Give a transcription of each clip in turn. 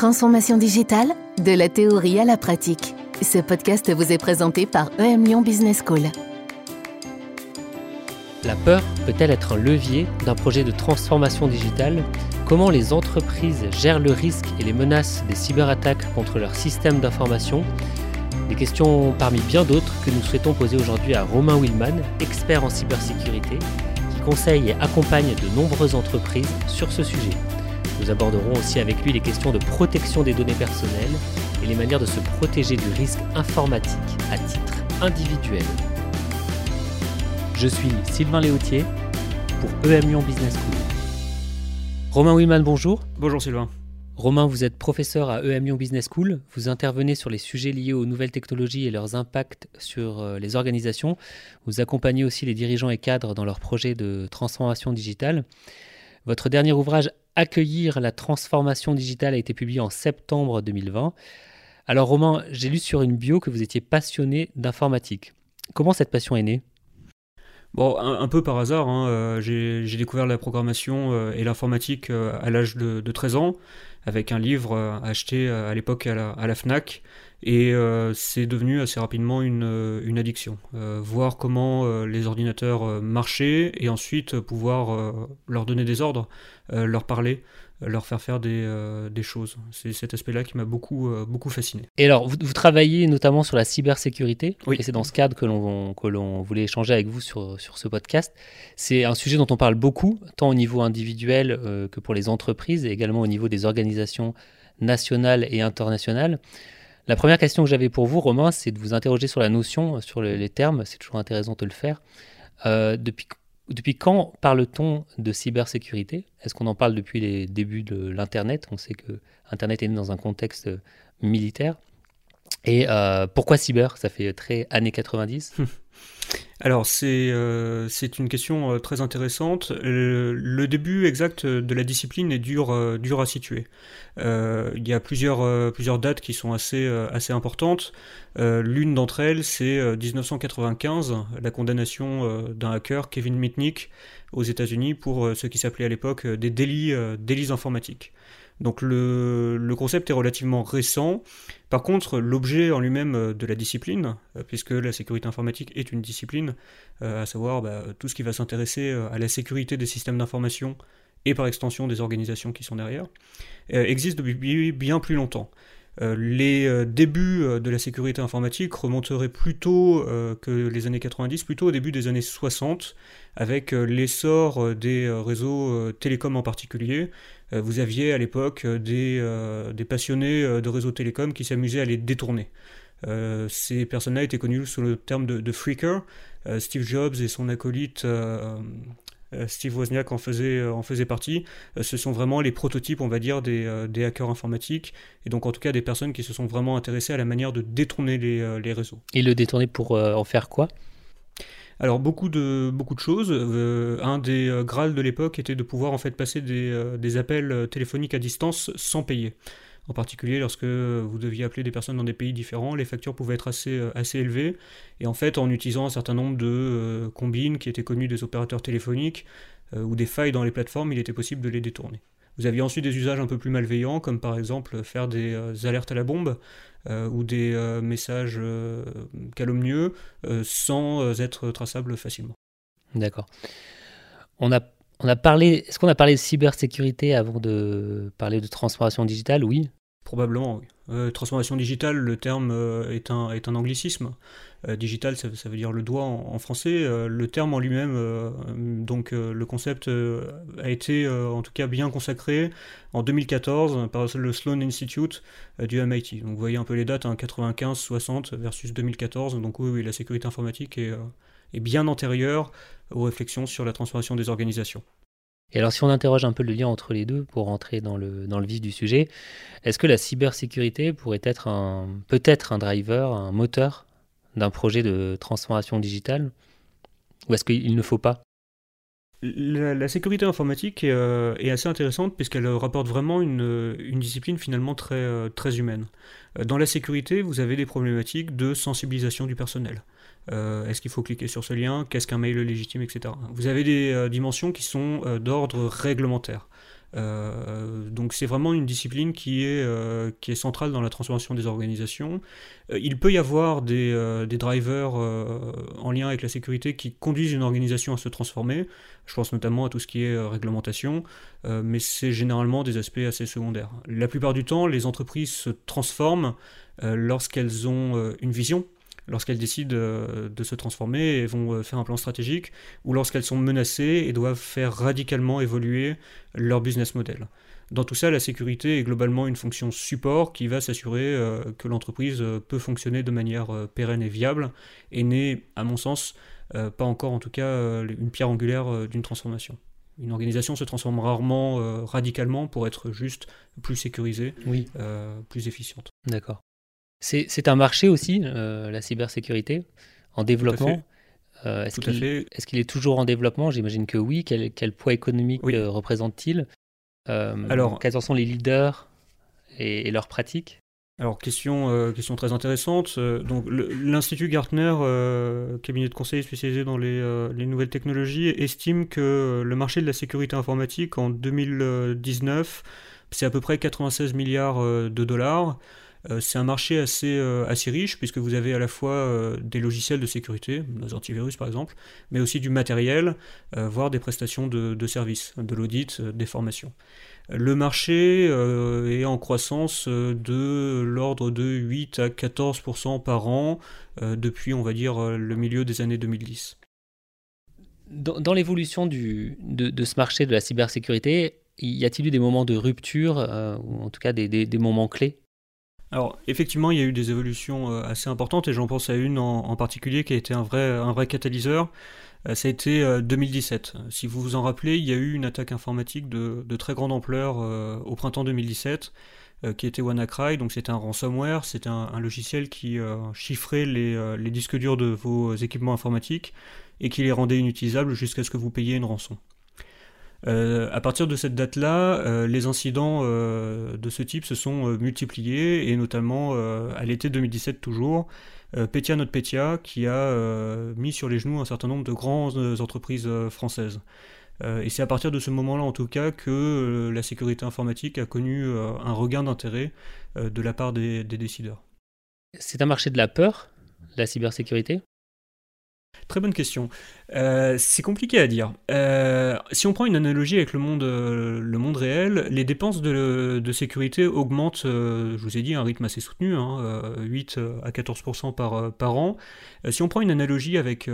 Transformation digitale, de la théorie à la pratique. Ce podcast vous est présenté par EM Lyon Business School. La peur peut-elle être un levier d'un projet de transformation digitale? Comment les entreprises gèrent le risque et les menaces des cyberattaques contre leurs systèmes d'information? Des questions parmi bien d'autres que nous souhaitons poser aujourd'hui à Romain Willman, expert en cybersécurité, qui conseille et accompagne de nombreuses entreprises sur ce sujet. Nous aborderons aussi avec lui les questions de protection des données personnelles et les manières de se protéger du risque informatique à titre individuel. Je suis Sylvain Léautier pour EM Lyon Business School. Romain Willman, bonjour. Bonjour Sylvain. Romain, vous êtes professeur à EM Lyon Business School. Vous intervenez sur les sujets liés aux nouvelles technologies et leurs impacts sur euh, les organisations. Vous accompagnez aussi les dirigeants et cadres dans leurs projets de transformation digitale. Votre dernier ouvrage Accueillir la transformation digitale a été publié en septembre 2020. Alors Romain, j'ai lu sur une bio que vous étiez passionné d'informatique. Comment cette passion est née? Bon, un, peu par hasard, hein, euh, j'ai découvert la programmation euh, et l'informatique euh, à l'âge de, 13 ans, avec un livre acheté à l'époque à la, FNAC, et c'est devenu assez rapidement une, une addiction. voir comment les ordinateurs marchaient, et ensuite pouvoir leur donner des ordres, leur parler, leur faire faire des, euh, des choses. C'est cet aspect-là qui m'a beaucoup, euh, beaucoup fasciné. Et alors, vous, vous, travaillez notamment sur la cybersécurité, oui. et c'est dans ce cadre que l'on, que l'on voulait échanger avec vous sur, sur ce podcast. C'est un sujet dont on parle beaucoup, tant au niveau individuel euh, que pour les entreprises, et également au niveau des organisations nationales et internationales. La première question que j'avais pour vous, Romain, c'est de vous interroger sur la notion, sur les termes, c'est toujours intéressant de le faire. depuis depuis quand parle-t-on de cybersécurité? Est-ce qu'on en parle depuis les débuts de l'Internet? On sait que Internet est né dans un contexte militaire. Et euh, pourquoi cyber? Ça fait très années 90. Alors c'est euh, une question euh, très intéressante. Le, début exact de la discipline est dur, euh, dur à situer. il y a plusieurs, plusieurs dates qui sont assez, assez importantes. L'une d'entre elles, c'est 1995, la condamnation d'un hacker, Kevin Mitnick, aux États-Unis pour ce qui s'appelait à l'époque des délits, délits informatiques. Donc le, concept est relativement récent. Par contre, l'objet en lui-même euh, de la discipline, euh, puisque la sécurité informatique est une discipline, euh, à savoir bah, tout ce qui va s'intéresser à la sécurité des systèmes d'information et par extension des organisations qui sont derrière, existe depuis bien plus longtemps. les débuts de la sécurité informatique remonteraient plutôt que les années 90, plutôt au début des années 60, avec l'essor des réseaux télécoms en particulier, vous aviez à l'époque euh, euh, des, passionnés de réseaux télécoms qui s'amusaient à les détourner. ces personnes-là étaient connues sous le terme de, de freaker. Steve Jobs et son acolyte Steve Wozniak en faisait, en faisait partie. ce sont vraiment les prototypes, on va dire, des, des, hackers informatiques, et donc en tout cas des personnes qui se sont vraiment intéressées à la manière de détourner les, les réseaux. Et le détourner pour en faire quoi? Alors beaucoup de, choses. Euh, un des euh, grâles de l'époque était de pouvoir en fait passer des, euh, appels téléphoniques à distance sans payer. En particulier lorsque vous deviez appeler des personnes dans des pays différents, les factures pouvaient être assez, assez élevées. Et en fait, en utilisant un certain nombre de combines qui étaient connues des opérateurs téléphoniques ou des failles dans les plateformes, il était possible de les détourner. Vous aviez ensuite des usages un peu plus malveillants, comme par exemple faire des euh, alertes à la bombe euh, ou des euh, messages calomnieux sans être traçables facilement. D'accord. On a, on a parlé, est-ce qu'on a parlé de cybersécurité avant de parler de transformation digitale? Oui. Probablement, oui. Euh, transformation digitale, le terme euh, est, un, est un anglicisme. Euh, digital, ça, veut dire le doigt en, français. le terme en lui-même, donc le concept a été en tout cas bien consacré en 2014 par le Sloan Institute du MIT. Donc vous voyez un peu les dates, 95, hein, 60 versus 2014. Donc oui, la sécurité informatique est bien antérieure aux réflexions sur la transformation des organisations. Et alors si on interroge un peu le lien entre les deux pour rentrer dans le, dans le vif du sujet, est-ce que la cybersécurité pourrait être un, peut-être un driver, un moteur d'un projet de transformation digitale? Ou est-ce qu'il ne faut pas? La, sécurité informatique euh, est, assez intéressante puisqu'elle rapporte vraiment une, une, discipline finalement très, euh, très humaine. Dans la sécurité, vous avez des problématiques de sensibilisation du personnel. Est-ce qu'il faut cliquer sur ce lien? Qu'est-ce qu'un mail légitime, etc. Vous avez des dimensions qui sont d'ordre réglementaire. Euh, donc c'est vraiment une discipline qui est, euh, qui est centrale dans la transformation des organisations. Euh, il peut y avoir des, des drivers en lien avec la sécurité qui conduisent une organisation à se transformer. Je pense notamment à tout ce qui est réglementation, mais c'est généralement des aspects assez secondaires. La plupart du temps, les entreprises se transforment lorsqu'elles ont une vision lorsqu'elles décident euh, de se transformer et vont euh, faire un plan stratégique, ou lorsqu'elles sont menacées et doivent faire radicalement évoluer leur business model. Dans tout ça, la sécurité est globalement une fonction support qui va s'assurer euh, que l'entreprise peut fonctionner de manière pérenne et viable, et n'est, à mon sens, pas encore en tout cas une pierre angulaire d'une transformation. Une organisation se transforme rarement radicalement pour être juste plus sécurisée, oui. plus efficiente. D'accord. C'est un marché aussi, euh, la cybersécurité, en développement. Euh, est-ce qu'il est, toujours en développement? J'imagine que oui. Quel, poids économique euh, représente-t-il? Alors, Quels en sont les leaders et, leurs pratiques? Alors, question, question très intéressante. donc, l'Institut Gartner, cabinet de conseil spécialisé dans les, les, nouvelles technologies, estime que le marché de la sécurité informatique en 2019, c'est à peu près 96 milliards de dollars. Euh, c'est un marché assez, euh, assez riche puisque vous avez à la fois euh, des logiciels de sécurité, nos antivirus par exemple, mais aussi du matériel, voire des prestations de, services, de l'audit, des formations. Le marché est en croissance de l'ordre de 8 à 14% par an depuis, on va dire, le milieu des années 2010. Dans, l'évolution de, de, ce marché de la cybersécurité, y a-t-il eu des moments de rupture, ou en tout cas des moments clés? Alors effectivement, il y a eu des évolutions euh, assez importantes et j'en pense à une en, particulier qui a été un vrai, un vrai catalyseur. Euh, ça a été 2017. Euh, si vous vous en rappelez, il y a eu une attaque informatique de, très grande ampleur au printemps 2017 qui était WannaCry. Donc c'était un ransomware, c'était un, logiciel qui chiffrait les, les disques durs de vos équipements informatiques et qui les rendait inutilisables jusqu'à ce que vous payiez une rançon. Euh, à partir de cette date-là, euh, les incidents euh, de ce type se sont multipliés, et notamment à l'été 2017 toujours, Petya NotPetya qui a mis sur les genoux un certain nombre de grandes entreprises françaises. et c'est à partir de ce moment-là, en tout cas, que la sécurité informatique a connu un regain d'intérêt de la part des décideurs. C'est un marché de la peur, la cybersécurité? Très bonne question. Euh, c'est compliqué à dire. Euh, si on prend une analogie avec le monde, euh, le monde réel, les dépenses de, sécurité augmentent, je vous ai dit, à un rythme assez soutenu, 8 hein, à 14% par, par an. si on prend une analogie avec,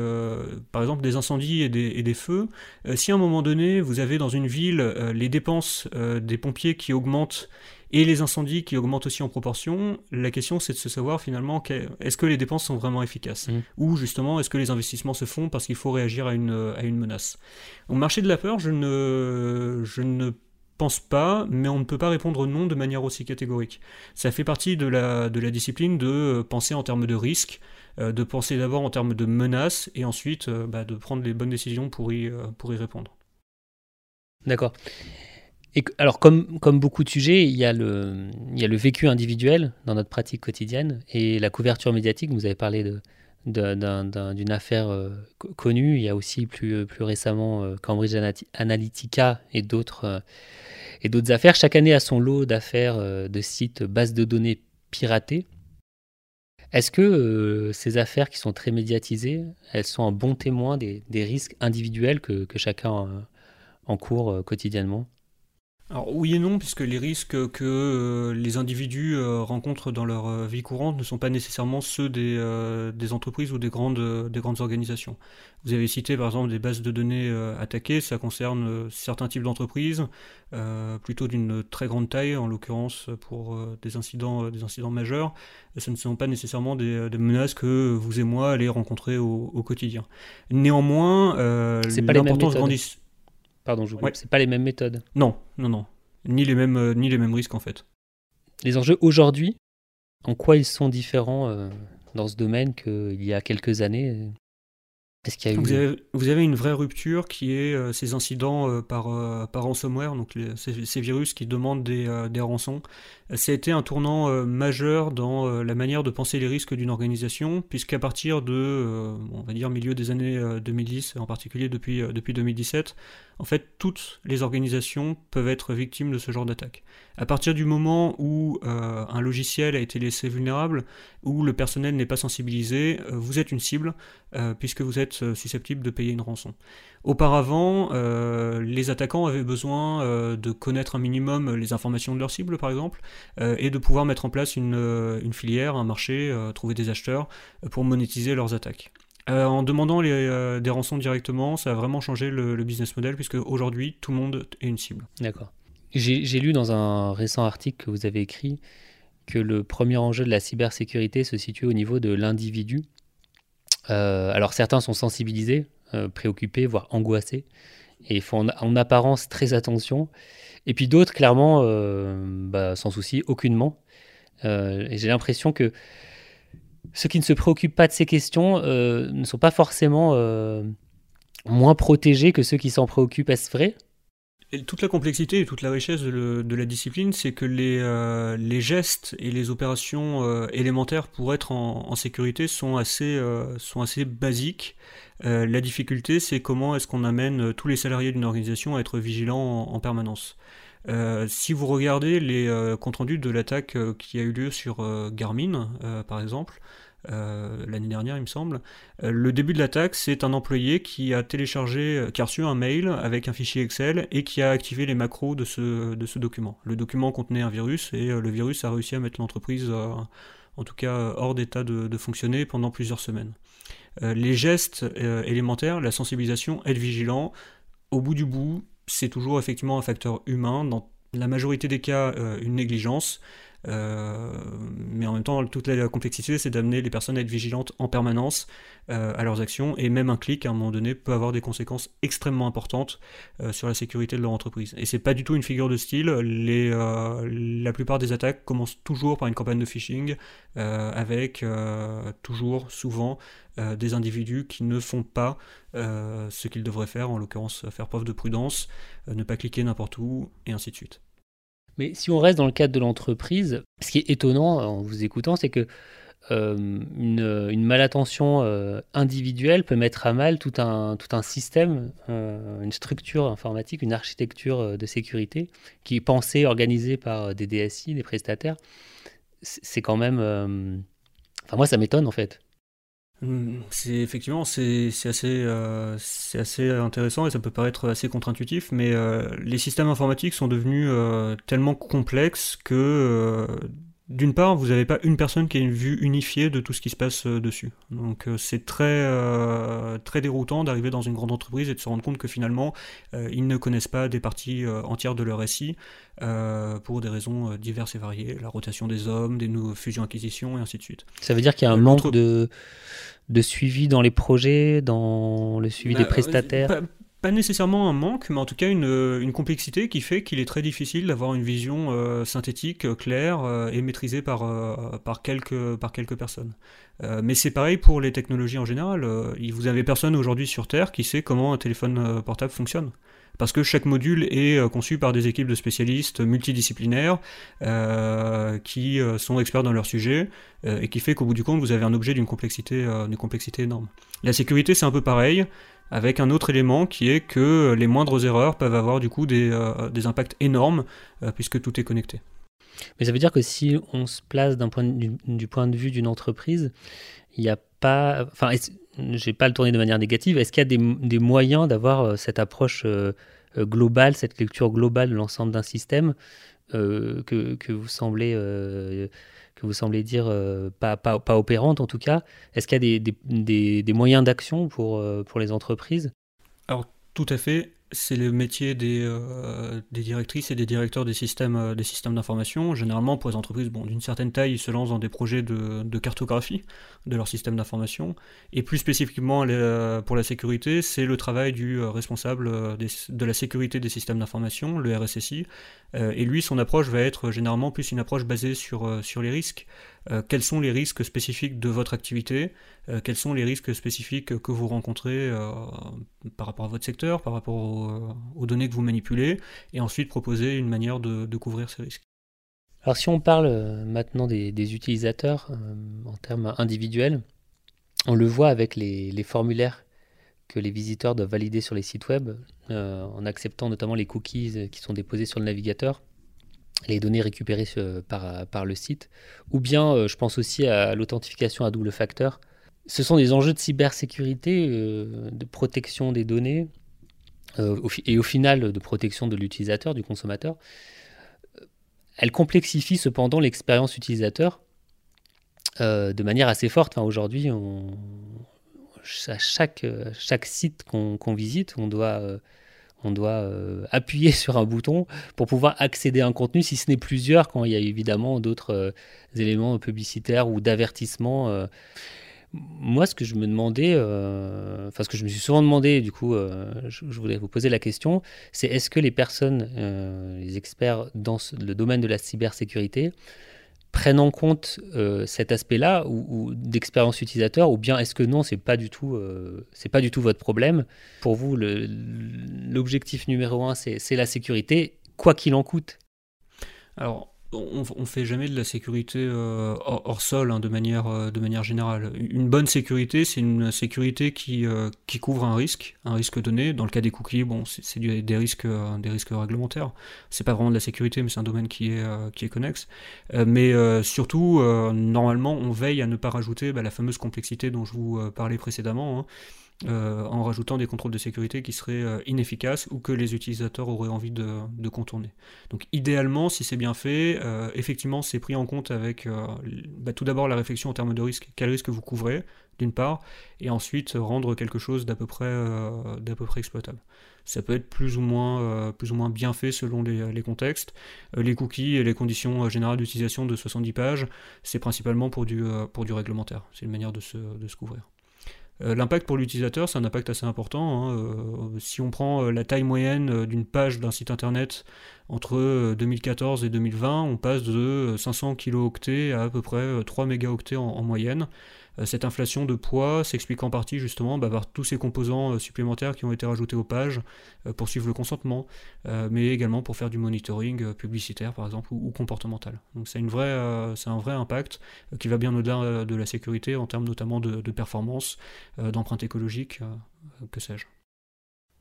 par exemple, des incendies et des, et des feux, si à un moment donné, vous avez dans une ville les dépenses des pompiers qui augmentent et les incendies qui augmentent aussi en proportion, la question c'est de se savoir finalement est-ce que les dépenses sont vraiment efficaces mmh. Ou justement est-ce que les investissements se font parce qu'il faut réagir à une, à une menace? Au marché de la peur, je ne, je ne pense pas, mais on ne peut pas répondre non de manière aussi catégorique. Ça fait partie de la, de la discipline de penser en termes de risque, euh, de penser d'abord en termes de menaces et ensuite euh, bah, de prendre les bonnes décisions pour y, euh, pour y répondre. D'accord alors, comme, beaucoup de sujets, il y, a le, vécu individuel dans notre pratique quotidienne et la couverture médiatique. Vous avez parlé d'une affaire euh, connue. Il y a aussi plus, plus récemment euh, Cambridge Analytica et d'autres, euh, affaires. Chaque année a son lot d'affaires de sites, bases de données piratées. Est-ce que ces affaires qui sont très médiatisées, elles sont un bon témoin des, des risques individuels que, que chacun encourt quotidiennement? Alors oui et non, puisque les risques que euh, les individus euh, rencontrent dans leur euh, vie courante ne sont pas nécessairement ceux des, des entreprises ou des grandes, des grandes organisations. Vous avez cité par exemple des bases de données attaquées, ça concerne certains types d'entreprises, plutôt d'une très grande taille, en l'occurrence pour des, incidents, des incidents majeurs. Ce ne sont pas nécessairement des, menaces que vous et moi allez rencontrer au, au quotidien. Néanmoins, l'importance grandit Pardon, je ouais. c'est pas les mêmes méthodes. Non, non, non. Ni les mêmes, euh, ni les mêmes risques en fait. Les enjeux aujourd'hui, en quoi ils sont différents euh, dans ce domaine qu'il y a quelques années vous, avez, une vraie rupture qui est euh, ces incidents euh, par, euh, par ransomware, donc ces, virus qui demandent des, des rançons. Ça a été un tournant majeur dans la manière de penser les risques d'une organisation, puisqu'à partir de, on va dire, milieu des années 2010, en particulier depuis, depuis 2017, En fait, toutes les organisations peuvent être victimes de ce genre d'attaque. À partir du moment où un logiciel a été laissé vulnérable, où le personnel n'est pas sensibilisé, vous êtes une cible puisque vous êtes susceptible de payer une rançon. Auparavant, les attaquants avaient besoin de connaître un minimum les informations de leur cible, par exemple, et de pouvoir mettre en place une, filière, un marché, trouver des acheteurs pour monétiser leurs attaques. Euh, en demandant euh, des rançons directement, ça a vraiment changé le, business model puisque aujourd'hui tout le monde est une cible. D'accord. J'ai lu dans un récent article que vous avez écrit que le premier enjeu de la cybersécurité se situe au niveau de l'individu. Euh, alors certains sont sensibilisés, préoccupés, voire angoissés, et font en, apparence très attention. Et puis d'autres, clairement, bah, sans souci, aucunement. j'ai l'impression que ceux qui ne se préoccupent pas de ces questions euh, ne sont pas forcément euh, moins protégés que ceux qui s'en préoccupent. Est-ce vrai? Toute la complexité et toute la richesse de, la discipline, c'est que les, euh, gestes et les opérations élémentaires pour être en, sécurité sont assez, assez basiques. la difficulté, c'est comment est-ce qu'on amène tous les salariés d'une organisation à être vigilants en, permanence. si vous regardez les comptes rendus de l'attaque qui a eu lieu sur Garmin, par exemple, euh, l'année dernière, il me semble. Euh, le début de l'attaque, c'est un employé qui a téléchargé, euh, qui a reçu un mail avec un fichier Excel et qui a activé les macros de ce, de ce document. Le document contenait un virus et le virus a réussi à mettre l'entreprise, en tout cas, hors d'état de, fonctionner pendant plusieurs semaines. les gestes élémentaires, la sensibilisation, être vigilant, au bout du bout, c'est toujours effectivement un facteur humain. Dans la majorité des cas, une négligence. Euh, mais en même temps, toute la complexité, c'est d'amener les personnes à être vigilantes en permanence euh, à leurs actions, et même un clic, à un moment donné, peut avoir des conséquences extrêmement importantes euh, sur la sécurité de leur entreprise. Et c'est pas du tout une figure de style. La plupart des attaques commencent toujours par une campagne de phishing, avec toujours, souvent, des individus qui ne font pas ce qu'ils devraient faire, en l'occurrence faire preuve de prudence, ne pas cliquer n'importe où, et ainsi de suite. Mais si on reste dans le cadre de l'entreprise, ce qui est étonnant en vous écoutant, c'est que euh, une, malattention euh, individuelle peut mettre à mal tout un, tout un système, euh, une structure informatique, une architecture de sécurité qui est pensée, organisée par des DSI, des prestataires. C'est quand même... Enfin, moi, ça m'étonne en fait. Hmm, c'est effectivement c'est assez euh, c'est assez intéressant et ça peut paraître assez contre-intuitif, mais euh, les systèmes informatiques sont devenus euh, tellement complexes que d'une part, vous n'avez pas une personne qui a une vue unifiée de tout ce qui se passe euh, dessus. Donc euh, c'est très, euh, très déroutant d'arriver dans une grande entreprise et de se rendre compte que finalement, ils ne connaissent pas des parties entières de leur SI pour des raisons diverses et variées, la rotation des hommes, des fusions-acquisitions et ainsi de suite. Ça veut dire qu'il y a un manque de, de suivi dans les projets, dans le suivi des bah, prestataires? pas nécessairement un manque, mais en tout cas une, une complexité qui fait qu'il est très difficile d'avoir une vision euh, synthétique, euh, claire euh, et maîtrisée par, par, quelques, par quelques personnes. mais c'est pareil pour les technologies en général. vous avez personne aujourd'hui sur Terre qui sait comment un téléphone portable fonctionne. Parce que chaque module est conçu par des équipes de spécialistes multidisciplinaires qui sont experts dans leur sujet et qui fait qu'au bout du compte vous avez un objet d'une complexité, d'une complexité énorme. La sécurité c'est un peu pareil avec un autre élément qui est que les moindres erreurs peuvent avoir du coup des, euh, impacts énormes euh, puisque tout est connecté. Mais ça veut dire que si on se place du, point de vue d'une entreprise, il n'y a pas, enfin, j'ai pas le tourner de manière négative. Est-ce qu'il y a des, moyens d'avoir euh, cette approche globale, cette lecture globale de l'ensemble d'un système que, vous semblez que vous semblez dire euh, pas, pas, pas, opérante en tout cas. Est-ce qu'il y a des, des, des, moyens d'action pour, euh, pour les entreprises? Alors tout à fait c'est le métier des, euh, des, directrices et des directeurs des systèmes, euh, des systèmes d'information. Généralement, pour les entreprises bon, d'une certaine taille, ils se lancent dans des projets de, cartographie de leur système d'information. Et plus spécifiquement euh, pour la sécurité, c'est le travail du responsable de la sécurité des systèmes d'information, le RSSI. et lui, son approche va être généralement plus une approche basée sur les risques. Euh, quels sont les risques spécifiques de votre activité, euh, quels sont les risques spécifiques que vous rencontrez euh, par rapport à votre secteur, par rapport aux, données que vous manipulez, et ensuite proposer une manière de, couvrir ces risques. Alors si on parle maintenant des, utilisateurs en termes individuels, on le voit avec les, formulaires que les visiteurs doivent valider sur les sites web, en acceptant notamment les cookies qui sont déposés sur le navigateur, les données récupérées par, par le site, ou bien je pense aussi à l'authentification à double facteur. Ce sont des enjeux de cybersécurité, de protection des données, et au final de protection de l'utilisateur, du consommateur. Elle complexifie cependant l'expérience utilisateur euh, de manière assez forte. Aujourd'hui, à chaque, chaque site qu'on visite, on doit, euh, on doit euh, appuyer sur un bouton pour pouvoir accéder à un contenu, si ce n'est plusieurs, quand il y a évidemment d'autres éléments publicitaires ou d'avertissement. Moi, ce que je me demandais, enfin ce que je me suis souvent demandé, du coup, je, voulais vous poser la question, c'est est-ce que les personnes, les experts dans le domaine de la cybersécurité, prennent en compte euh, cet aspect-là ou, d'expérience utilisateur ou bien est-ce que non c'est pas du tout euh, c'est pas du tout votre problème? Pour vous l'objectif numéro un c'est la sécurité quoi qu'il en coûte? Alors on, ne fait jamais de la sécurité euh, hors, sol hein, de, manière, euh, de manière générale. Une bonne sécurité, c'est une sécurité qui, euh, qui couvre un risque, un risque donné. Dans le cas des cookies, bon, c'est des risques, des risques réglementaires. C'est pas vraiment de la sécurité, mais c'est un domaine qui est, qui est connexe. mais surtout, normalement, on veille à ne pas rajouter bah, la fameuse complexité dont je vous parlais précédemment. Hein. Euh, en rajoutant des contrôles de sécurité qui seraient euh, inefficaces ou que les utilisateurs auraient envie de, contourner. Donc idéalement, si c'est bien fait, euh, effectivement c'est pris en compte avec bah, tout d'abord la réflexion en termes de risque, quel risque vous couvrez, d'une part, et ensuite rendre quelque chose d'à peu près, exploitable. Ça peut être plus ou moins, plus ou moins bien fait selon les, contextes. les cookies et les conditions générales d'utilisation de 70 pages, c'est principalement pour du, réglementaire. C'est une manière de se couvrir. Euh, l'impact pour l'utilisateur, c'est un impact assez important. Hein. Euh, si on prend euh, la taille moyenne d'une page d'un site internet entre 2014 et 2020, on passe de 500 kilooctets à à peu près 3 mégaoctets en moyenne. Euh, cette inflation de poids s'explique en partie justement bah, par tous ces composants euh, supplémentaires qui ont été rajoutés aux pages euh, pour suivre le consentement, mais également pour faire du monitoring publicitaire par exemple ou, comportemental. Donc c'est, une vraie, un vrai impact qui va bien au-delà de la sécurité en termes notamment de, performance, d'empreinte écologique, que sais-je.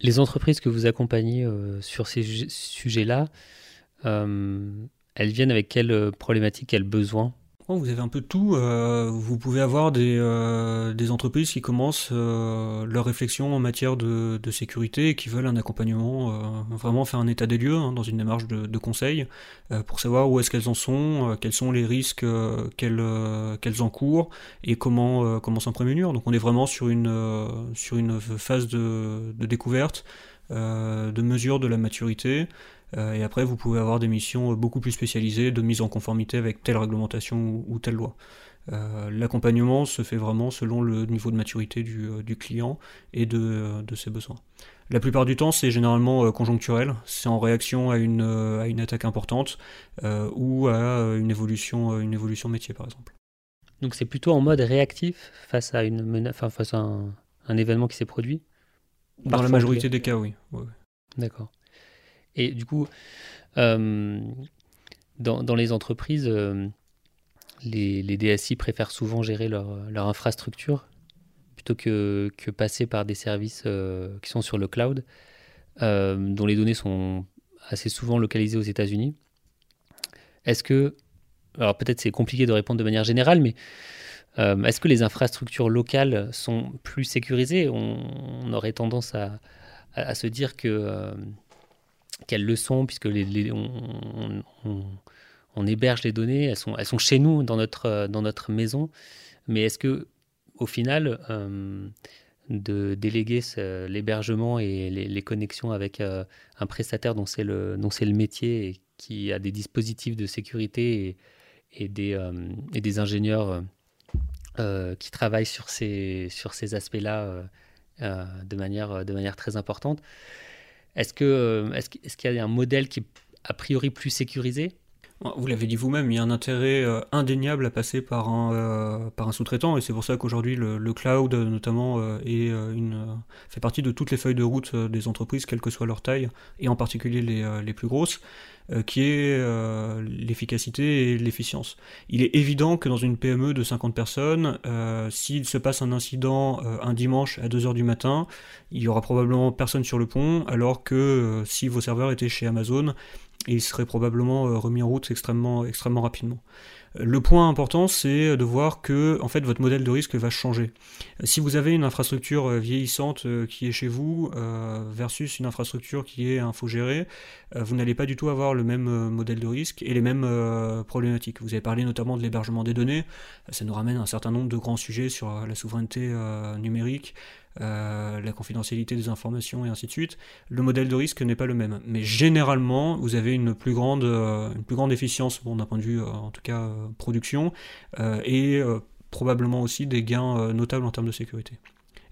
Les entreprises que vous accompagnez sur ces sujets-là, elles viennent avec quelles problématiques, quels besoins? Vous avez un peu de tout. Euh, vous pouvez avoir des, euh, des entreprises qui commencent euh, leur réflexion en matière de, de, sécurité et qui veulent un accompagnement, vraiment faire un état des lieux hein, dans une démarche de, de conseil pour savoir où est-ce qu'elles en sont, quels sont les risques qu'elles qu'elles encourent et comment, comment s'en prémunir. Donc on est vraiment sur une, sur une phase de, de découverte, de mesure de la maturité. Euh, et après, vous pouvez avoir des missions beaucoup plus spécialisées de mise en conformité avec telle réglementation ou, telle loi. Euh, l'accompagnement se fait vraiment selon le niveau de maturité du, euh, client et de, ses besoins. La plupart du temps, c'est généralement conjoncturel, c'est en réaction à une, à une attaque importante ou à une évolution, une évolution métier, par exemple. Donc c'est plutôt en mode réactif face à, une face à un, événement qui s'est produit? Dans la majorité des cas, oui. D'accord. Et du coup, euh, dans, les entreprises, euh, les, DSI préfèrent souvent gérer leur, infrastructure plutôt que, que, passer par des services euh, qui sont sur le cloud, dont les données sont assez souvent localisées aux États-Unis. Est-ce que, alors peut-être c'est compliqué de répondre de manière générale, mais est-ce que les infrastructures locales sont plus sécurisées? On, aurait tendance à, à, se dire que quelles leçons, puisque les, on, héberge les données, elles sont, sont chez nous, dans notre, maison. Mais est-ce que, au final, euh, de déléguer l'hébergement et les, connexions avec euh, un prestataire dont c'est le, le métier et qui a des dispositifs de sécurité et, euh, des ingénieurs qui travaillent sur ces, aspects-là de manière très importante, est-ce que est-ce, qu'il y a un modèle qui est a priori plus sécurisé? Vous l'avez dit vous-même, il y a un intérêt euh, indéniable à passer par un, euh, un sous-traitant, et c'est pour ça qu'aujourd'hui le, cloud notamment euh, est, une, fait partie de toutes les feuilles de route des entreprises, quelle que soit leur taille, et en particulier les, les plus grosses, qui est l'efficacité et l'efficience. Il est évident que dans une PME de 50 personnes, s'il se passe un incident un dimanche à 2h du matin, il y aura probablement personne sur le pont, alors que si vos serveurs étaient chez Amazon, et il serait probablement euh, remis en route extrêmement, rapidement. Le point important, c'est de voir que en fait, votre modèle de risque va changer. Si vous avez une infrastructure euh, vieillissante euh, qui est chez vous versus une infrastructure qui est infogérée, vous n'allez pas du tout avoir le même modèle de risque et les mêmes problématiques. Vous avez parlé notamment de l'hébergement des données. Ça nous ramène un certain nombre de grands sujets sur la souveraineté numérique, euh, la confidentialité des informations et ainsi de suite, le modèle de risque n'est pas le même. Mais généralement, vous avez une plus grande, euh, une plus grande efficience bon, d'un point de vue, euh, en tout cas, production, et probablement aussi des gains notables en termes de sécurité.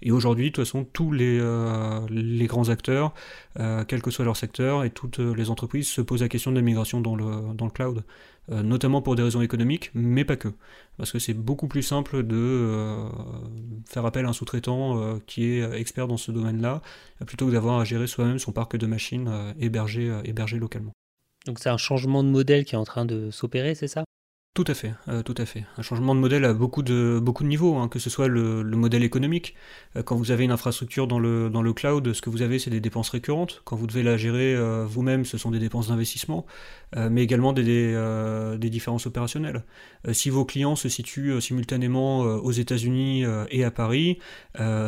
Et aujourd'hui, de toute façon, tous les, les grands acteurs, quel que soit leur secteur, et toutes les entreprises se posent la question de la migration dans le, dans le cloud. Euh, notamment pour des raisons économiques, mais pas que. Parce que c'est beaucoup plus simple de euh, faire appel à un sous-traitant euh, qui est expert dans ce domaine-là, plutôt que d'avoir à gérer soi-même son parc de machines hébergées hébergé localement. Donc c'est un changement de modèle qui est en train de s'opérer, c'est ça? Tout à fait, euh, tout à fait. Un changement de modèle à beaucoup de, beaucoup de niveaux, hein, que ce soit le, modèle économique. Euh, quand vous avez une infrastructure dans le, dans le cloud, ce que vous avez, c'est des dépenses récurrentes. Quand vous devez la gérer euh, vous-même, ce sont des dépenses d'investissement, mais également des, des, différences opérationnelles. si vos clients se situent simultanément aux États-Unis et à Paris,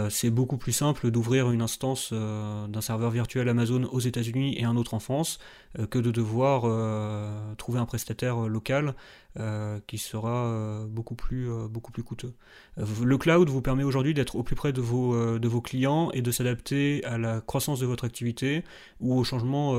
c'est beaucoup plus simple d'ouvrir une instance d'un serveur virtuel Amazon aux États-Unis et un autre en France que de devoir trouver un prestataire local euh, qui sera euh, beaucoup, plus, euh, beaucoup plus coûteux. Le cloud vous permet aujourd'hui d'être au plus près de vos, de vos clients et de s'adapter à la croissance de votre activité ou au changement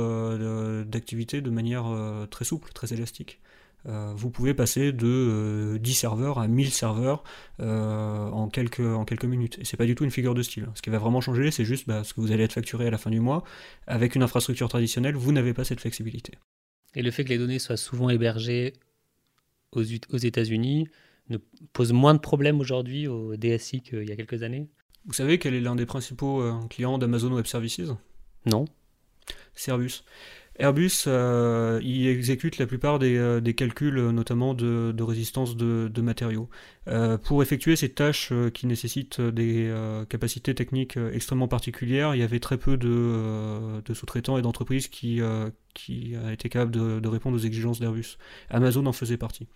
d'activité de manière très souple, très élastique. vous pouvez passer de 10 serveurs à 1000 serveurs en, quelques, minutes. Et c'est pas du tout une figure de style. Ce qui va vraiment changer, c'est juste bah, ce que vous allez être facturé à la fin du mois. Avec une infrastructure traditionnelle, vous n'avez pas cette flexibilité. Et le fait que les données soient souvent hébergées aux États-Unis ne pose moins de problèmes aujourd'hui au DSI qu'il y a quelques années Vous savez quel est l'un des principaux euh, clients d'Amazon Web Services? Non. C'est Airbus. Airbus, euh, il exécute la plupart des, euh, calculs, notamment de, résistance de, matériaux. pour effectuer ces tâches qui nécessitent des capacités techniques extrêmement particulières, il y avait très peu de, de sous-traitants et d'entreprises qui, qui a été capable de, répondre aux exigences d'Airbus. Amazon en faisait partie.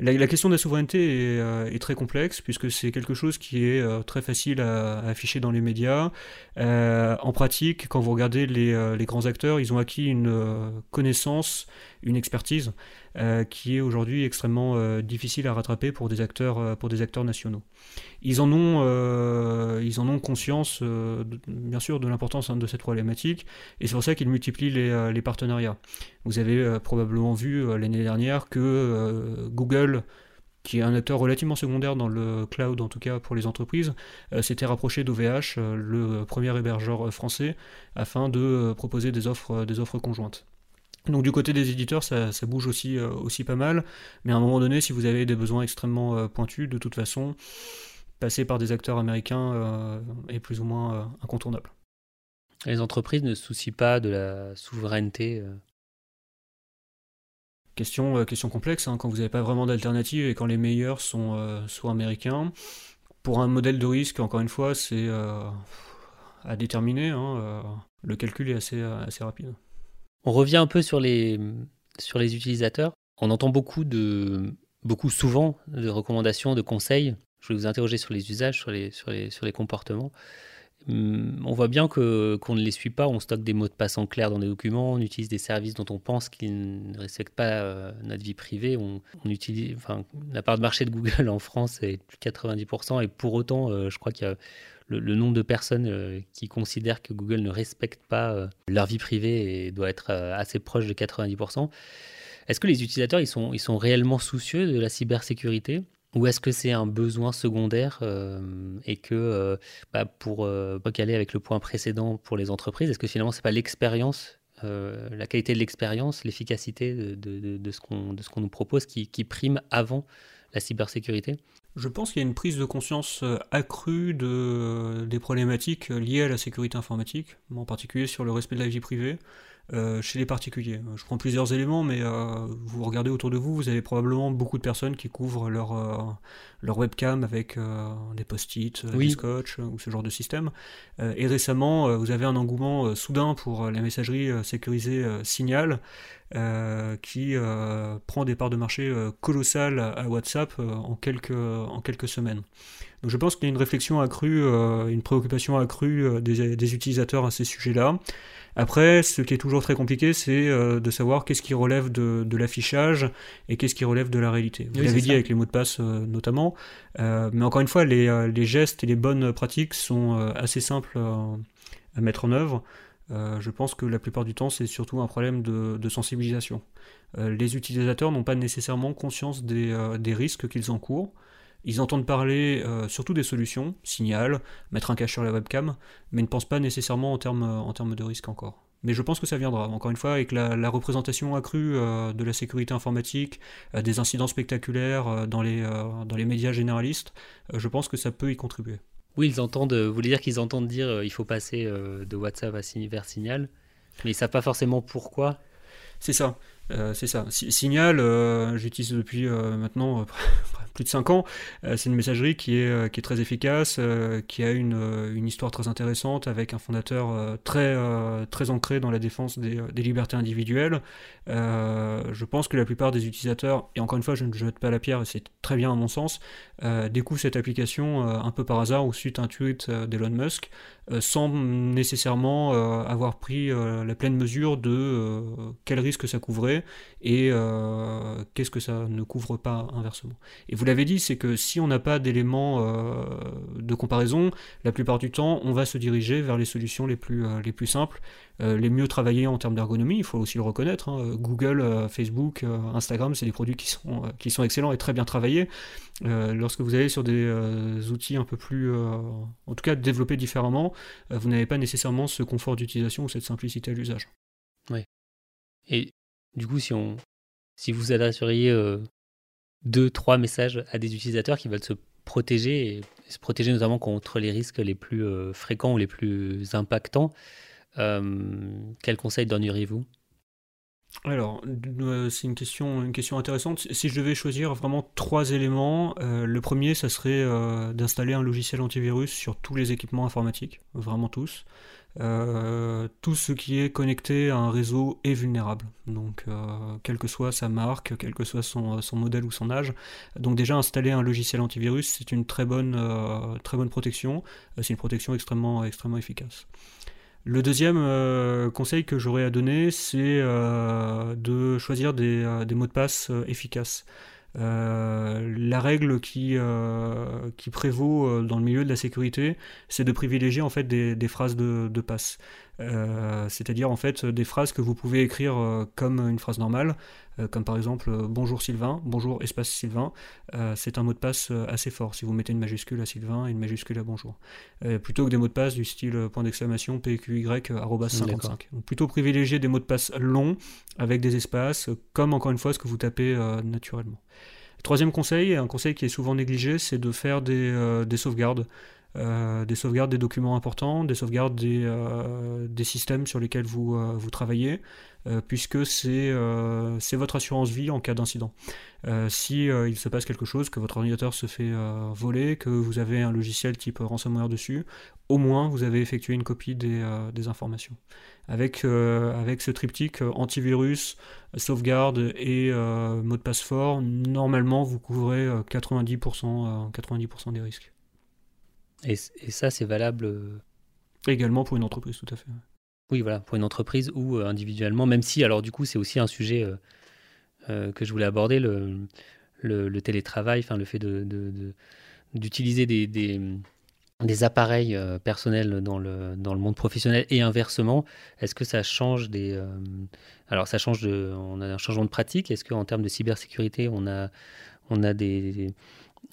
La, question de la souveraineté est, euh, très complexe puisque c'est quelque chose qui est euh, très facile à, afficher dans les médias. Euh, en pratique, quand vous regardez les, grands acteurs, ils ont acquis une connaissance, une expertise qui est aujourd'hui extrêmement difficile à rattraper pour des acteurs, pour des acteurs nationaux. Ils en ont, ils en ont conscience, bien sûr, de l'importance hein, de cette problématique et c'est pour ça qu'ils multiplient les, partenariats vous avez euh, probablement vu euh, l'année dernière que euh, Google qui est un acteur relativement secondaire dans le cloud, en tout cas pour les entreprises, s'était rapproché d'OVH, le premier hébergeur français, afin de proposer des offres, des offres conjointes. Donc du côté des éditeurs, ça, bouge aussi, aussi pas mal, mais à un moment donné, si vous avez des besoins extrêmement pointus, de toute façon, passer par des acteurs américains est plus ou moins incontournable. Les entreprises ne se soucient pas de la souveraineté euh. Question, euh, question complexe, hein, quand vous n'avez pas vraiment d'alternative et quand les meilleurs sont, euh, soit américains. Pour un modèle de risque, encore une fois, c'est à déterminer. Hein, le calcul est assez, assez rapide. On revient un peu sur les, utilisateurs. On entend beaucoup, de, beaucoup souvent de recommandations, de conseils. Je vais vous interroger sur les usages, sur les comportements. Hum, on voit bien que qu'on ne les suit pas, on stocke des mots de passe en clair dans des documents, on utilise des services dont on pense qu'ils ne respectent pas euh, notre vie privée. On, utilise, enfin, la part de marché de Google en France est de 90%, et pour autant, euh, je crois qu'il y a le, nombre de personnes euh, qui considèrent que Google ne respecte pas leur vie privée et doit être assez proche de 90%. Est-ce que les utilisateurs ils sont, ils sont réellement soucieux de la cybersécurité? Ou est-ce que c'est un besoin secondaire euh, et que, euh, bah, pour euh, caler avec le point précédent pour les entreprises, est-ce que finalement c'est pas l'expérience la qualité de l'expérience, l'efficacité de, ce qu'on nous propose qui, prime avant la cybersécurité? Je pense qu'il y a une prise de conscience accrue de, des problématiques liées à la sécurité informatique, en particulier sur le respect de la vie privée, euh, chez les particuliers. Je prends plusieurs éléments, mais euh, vous regardez autour de vous, vous avez probablement beaucoup de personnes qui couvrent leur, euh, leur webcam avec des post-it, des scotch ou ce genre de système. et récemment, vous avez un engouement soudain pour la messagerie sécurisée Signal. qui prend des parts de marché colossales à WhatsApp en, quelques, en quelques semaines. Donc je pense qu'il y a une réflexion accrue, une préoccupation accrue des, des utilisateurs à ces sujets-là. Après, ce qui est toujours très compliqué, c'est euh, de savoir qu'est-ce qui relève de, l'affichage et qu'est-ce qui relève de la réalité. Vous l'avez dit avec les mots de passe euh, notamment, euh, mais encore une fois, les, gestes et les bonnes pratiques sont assez simples à mettre en œuvre. je pense que la plupart du temps, c'est surtout un problème de, sensibilisation. les utilisateurs n'ont pas nécessairement conscience des risques qu'ils encourent. Ils entendent parler euh, surtout des solutions, signal, mettre un cache sur la webcam, mais ne pensent pas nécessairement en termes, en termes de risque encore. Mais je pense que ça viendra, encore une fois, avec la, représentation accrue euh, de la sécurité informatique, euh, des incidents spectaculaires dans, les, dans les médias généralistes, je pense que ça peut y contribuer. Oui, ils entendent, vous voulez dire qu'ils entendent dire il faut passer de WhatsApp à, vers Signal, mais ils ne savent pas forcément pourquoi. C'est ça. c'est ça. Signal, j'utilise depuis maintenant plus de 5 ans. Euh, c'est une messagerie qui est, euh, qui est très efficace, euh, qui a une, une, histoire très intéressante avec un fondateur très, très ancré dans la défense des, libertés individuelles. je pense que la plupart des utilisateurs, et encore une fois, je ne jette pas la pierre, c'est très bien à mon sens, découvrent cette application un peu par hasard ou suite à un tweet d'Elon Musk, sans nécessairement avoir pris la pleine mesure de quel risque ça couvrait et qu'est-ce que ça ne couvre pas inversement. Et vous l'avez dit, c'est que si on n'a pas d'éléments euh, de comparaison, la plupart du temps, on va se diriger vers les solutions les plus, euh, les plus simples, euh, les mieux travaillées en termes d'ergonomie, il faut aussi le reconnaître. Hein. Google, Facebook, Instagram, c'est des produits qui sont, qui sont excellents et très bien travaillés. lorsque vous allez sur des outils un peu plus, en tout cas développés différemment, vous n'avez pas nécessairement ce confort d'utilisation ou cette simplicité à l'usage. Oui. Et du coup, si, on, si vous adresseriez deux, trois messages à des utilisateurs qui veulent se protéger se protéger notamment contre les risques les plus euh, fréquents ou les plus impactants. Euh, quels conseils donneriez-vous? Alors, euh, c'est une question, intéressante. Si je devais choisir vraiment trois éléments, le premier, ça serait d'installer un logiciel antivirus sur tous les équipements informatiques, vraiment tous. Euh, tout ce qui est connecté à un réseau est vulnérable. Donc, euh, quelle que soit sa marque, quel que soit son, modèle ou son âge. Donc, déjà, installer un logiciel antivirus, c'est une très bonne, euh, très bonne protection. c'est une protection extrêmement, extrêmement efficace. Le deuxième conseil que j'aurais à donner, c'est de choisir des, des, mots de passe efficaces. Euh, la règle qui, euh, prévaut euh, dans le milieu de la sécurité, c'est de privilégier en fait des, phrases de passe. C'est-à-dire en fait des phrases que vous pouvez écrire comme une phrase normale, comme par exemple bonjour Sylvain, bonjour espace Sylvain. c'est un mot de passe assez fort si vous mettez une majuscule à Sylvain et une majuscule à bonjour. plutôt que des mots de passe du style point d'exclamation PQY 55. Donc plutôt privilégier des mots de passe longs avec des espaces, comme encore une fois ce que vous tapez naturellement. Troisième conseil, un conseil qui est souvent négligé, c'est de faire des, euh, sauvegardes. Euh, des sauvegardes des documents importants, des sauvegardes des, euh, systèmes sur lesquels vous, vous travaillez, puisque c'est votre assurance vie en cas d'incident. si il se passe quelque chose, que votre ordinateur se fait voler, que vous avez un logiciel type ransomware dessus, au moins vous avez effectué une copie des, informations avec, euh, ce triptyque euh, antivirus, sauvegarde et euh, mot de passe fort, normalement vous couvrez 90%, 90 des risques. Et, et ça, c'est valable Également pour une entreprise, tout à fait. Oui, voilà, pour une entreprise ou individuellement, même si, alors du coup, c'est aussi un sujet que je voulais aborder, le, le, télétravail, enfin le fait d'utiliser de, de, des, des des appareils euh, personnels dans le, dans le monde professionnel et inversement, est-ce que ça change des... Euh, alors ça change de... On a un changement de pratique, est-ce qu'en termes de cybersécurité, on a, on a des,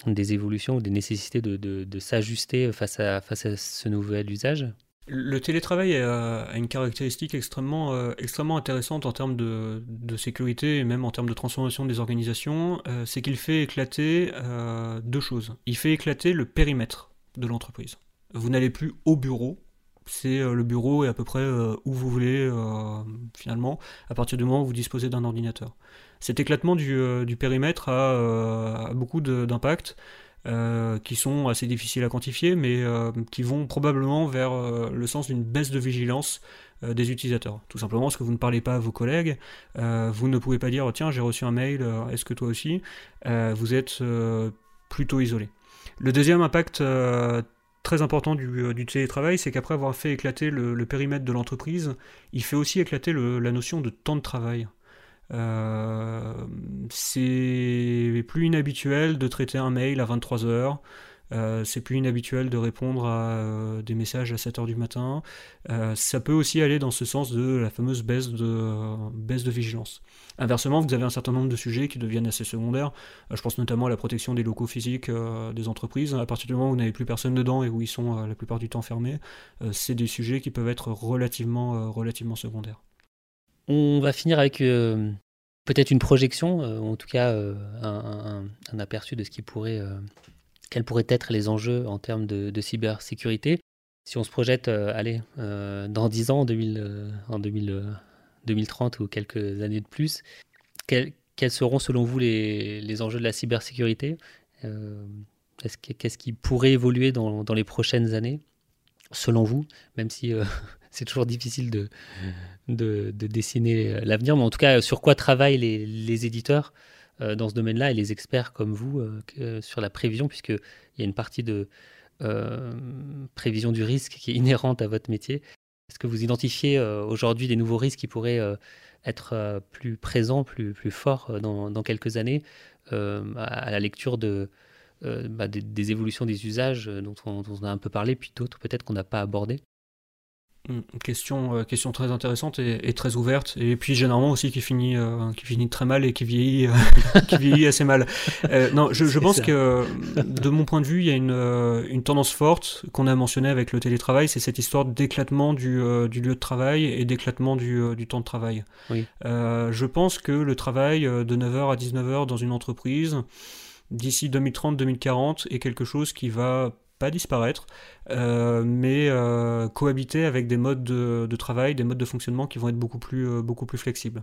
des évolutions ou des nécessités de, de, s'ajuster face à, face à ce nouvel usage? Le télétravail a, une caractéristique extrêmement, euh, extrêmement intéressante en termes de, sécurité et même en termes de transformation des organisations, euh, c'est qu'il fait éclater euh, deux choses. Il fait éclater le périmètre de l'entreprise. Vous n'allez plus au bureau, c'est le bureau et à peu près où vous voulez finalement, à partir du moment où vous disposez d'un ordinateur. Cet éclatement du, périmètre a, a beaucoup d'impact. Euh, qui sont assez difficiles à quantifier, mais euh, qui vont probablement vers euh, le sens d'une baisse de vigilance des utilisateurs. Tout simplement parce que vous ne parlez pas à vos collègues, vous ne pouvez pas dire tiens j'ai reçu un mail, est-ce que toi aussi Vous êtes plutôt isolé. Le deuxième impact très important du, télétravail, c'est qu'après avoir fait éclater le, périmètre de l'entreprise, il fait aussi éclater la notion de temps de travail. Euh, c'est plus inhabituel de traiter un mail à 23 heures. Euh, c'est plus inhabituel de répondre à euh, des messages à 7 heures du matin. ça peut aussi aller dans ce sens de la fameuse baisse de, baisse de vigilance. Inversement, vous avez un certain nombre de sujets qui deviennent assez secondaires. je pense notamment à la protection des locaux physiques des entreprises. À partir du moment où vous n'avez plus personne dedans et où ils sont la plupart du temps fermés, c'est des sujets qui peuvent être relativement, relativement secondaires. On va finir avec euh, peut-être une projection, euh, en tout cas euh, un, aperçu de ce qui pourrait, quels pourraient être les enjeux en termes de, cybersécurité. Si on se projette, allez, dans 10 ans, en, 2030 ou quelques années de plus, quels, seront selon vous les, enjeux de la cybersécurité? Qu'est-ce qui pourrait évoluer dans, dans, les prochaines années, selon vous, même si c'est toujours difficile de, de, dessiner l'avenir, mais en tout cas, sur quoi travaillent les, éditeurs euh, dans ce domaine-là et les experts comme vous euh, sur la prévision, puisqu'il y a une partie de euh, prévision du risque qui est inhérente à votre métier. Est-ce que vous identifiez aujourd'hui des nouveaux risques qui pourraient être plus présents, plus, forts dans, quelques années à la lecture bah, des, évolutions des usages dont on, dont on, a un peu parlé, puis d'autres peut-être qu'on n'a pas abordé question, euh, question très intéressante et, très ouverte, et puis généralement aussi qui finit, euh, qui finit très mal et qui vieillit, euh, qui vieillit assez mal. non, je, je pense que de mon point de vue, il y a une, une tendance forte qu'on a mentionnée avec le télétravail, c'est cette histoire d'éclatement du, du, lieu de travail et d'éclatement du, du, temps de travail. Oui. je pense que le travail de 9h à 19h dans une entreprise, d'ici 2030-2040, est quelque chose qui va pas disparaître, euh, mais euh, cohabiter avec des modes de, travail, des modes de fonctionnement qui vont être beaucoup plus, euh, beaucoup plus flexibles.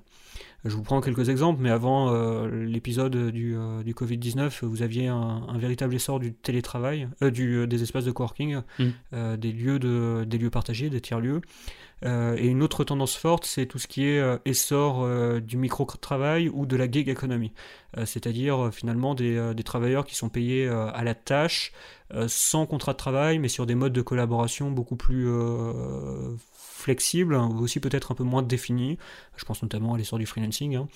Je vous prends quelques exemples, mais avant l'épisode du, du Covid-19, vous aviez un, véritable essor du télétravail, du, des espaces de coworking, mmh. des, lieux de, des lieux partagés, des tiers-lieux. Et une autre tendance forte, c'est tout ce qui est essor du micro-travail ou de la gig economy, c'est-à-dire finalement des, travailleurs qui sont payés à la tâche, sans contrat de travail, mais sur des modes de collaboration beaucoup plus euh, flexibles, hein, aussi peut-être un peu moins définis. Je pense notamment à l'essor du freelancing. Hein.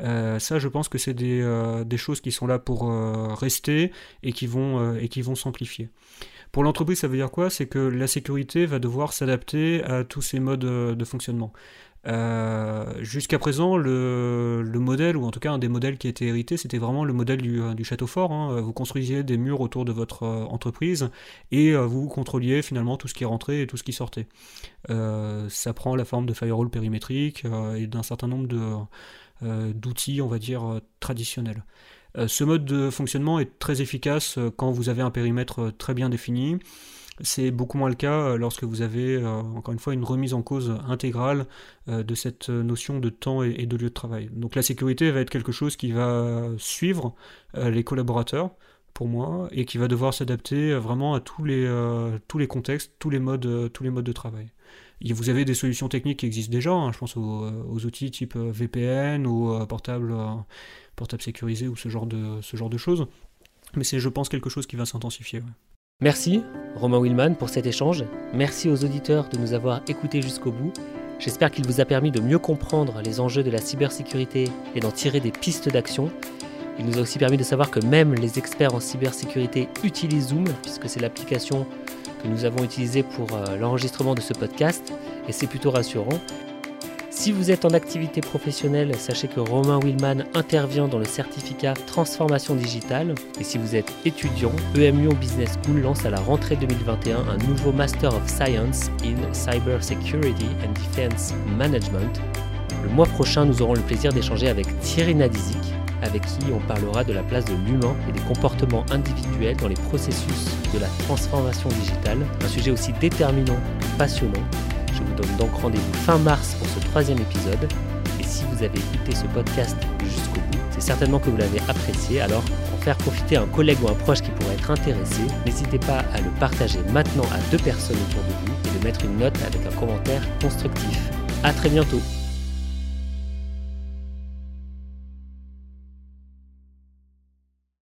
Euh, ça, je pense que c'est des, euh, des, choses qui sont là pour rester et qui vont, et qui vont s'amplifier. Pour l'entreprise, ça veut dire quoi? C'est que la sécurité va devoir s'adapter à tous ces modes de fonctionnement. Euh, jusqu'à présent, le, modèle, ou en tout cas un des modèles qui a été hérité, c'était vraiment le modèle du, euh, château fort. Hein. Vous construisiez des murs autour de votre euh, entreprise et vous contrôliez finalement tout ce qui rentrait et tout ce qui sortait. ça prend la forme de firewall périmétrique et d'un certain nombre d'outils, on va dire, traditionnels. Ce mode de fonctionnement est très efficace quand vous avez un périmètre très bien défini. C'est beaucoup moins le cas euh, lorsque vous avez, euh, encore une fois, une remise en cause intégrale euh, de cette notion de temps et de lieu de travail. Donc la sécurité va être quelque chose qui va suivre les collaborateurs, pour moi, et qui va devoir s'adapter vraiment à tous les, tous les contextes, tous les, modes, tous les modes de travail. vous avez des solutions techniques qui existent déjà, hein. je pense aux, outils type VPN ou portable, portable sécurisé ou ce genre de, ce genre de choses. Mais c'est, je pense, quelque chose qui va s'intensifier. Merci, Romain Willman, pour cet échange. Merci aux auditeurs de nous avoir écoutés jusqu'au bout. J'espère qu'il vous a permis de mieux comprendre les enjeux de la cybersécurité et d'en tirer des pistes d'action. Il nous a aussi permis de savoir que même les experts en cybersécurité utilisent Zoom, puisque c'est l'application que nous avons utilisée pour euh, l'enregistrement de ce podcast, et c'est plutôt rassurant. Si vous êtes en activité professionnelle, sachez que Romain Willman intervient dans le certificat Transformation Digitale. Et si vous êtes étudiant, EM Lyon Business School lance à la rentrée 2021 un nouveau Master of Science in Cyber Security and Defense Management. Le mois prochain, nous aurons le plaisir d'échanger avec Thierry Nadizik, avec qui on parlera de la place de l'humain et des comportements individuels dans les processus de la transformation digitale, un sujet aussi déterminant que passionnant. Je vous donne donc rendez-vous fin mars pour ce troisième épisode. Et si vous avez écouté ce podcast jusqu'au bout, c'est certainement que vous l'avez apprécié. Alors, pour faire profiter un collègue ou un proche qui pourrait être intéressé, n'hésitez pas à le partager maintenant à deux personnes autour de vous et de mettre une note avec un commentaire constructif. À très bientôt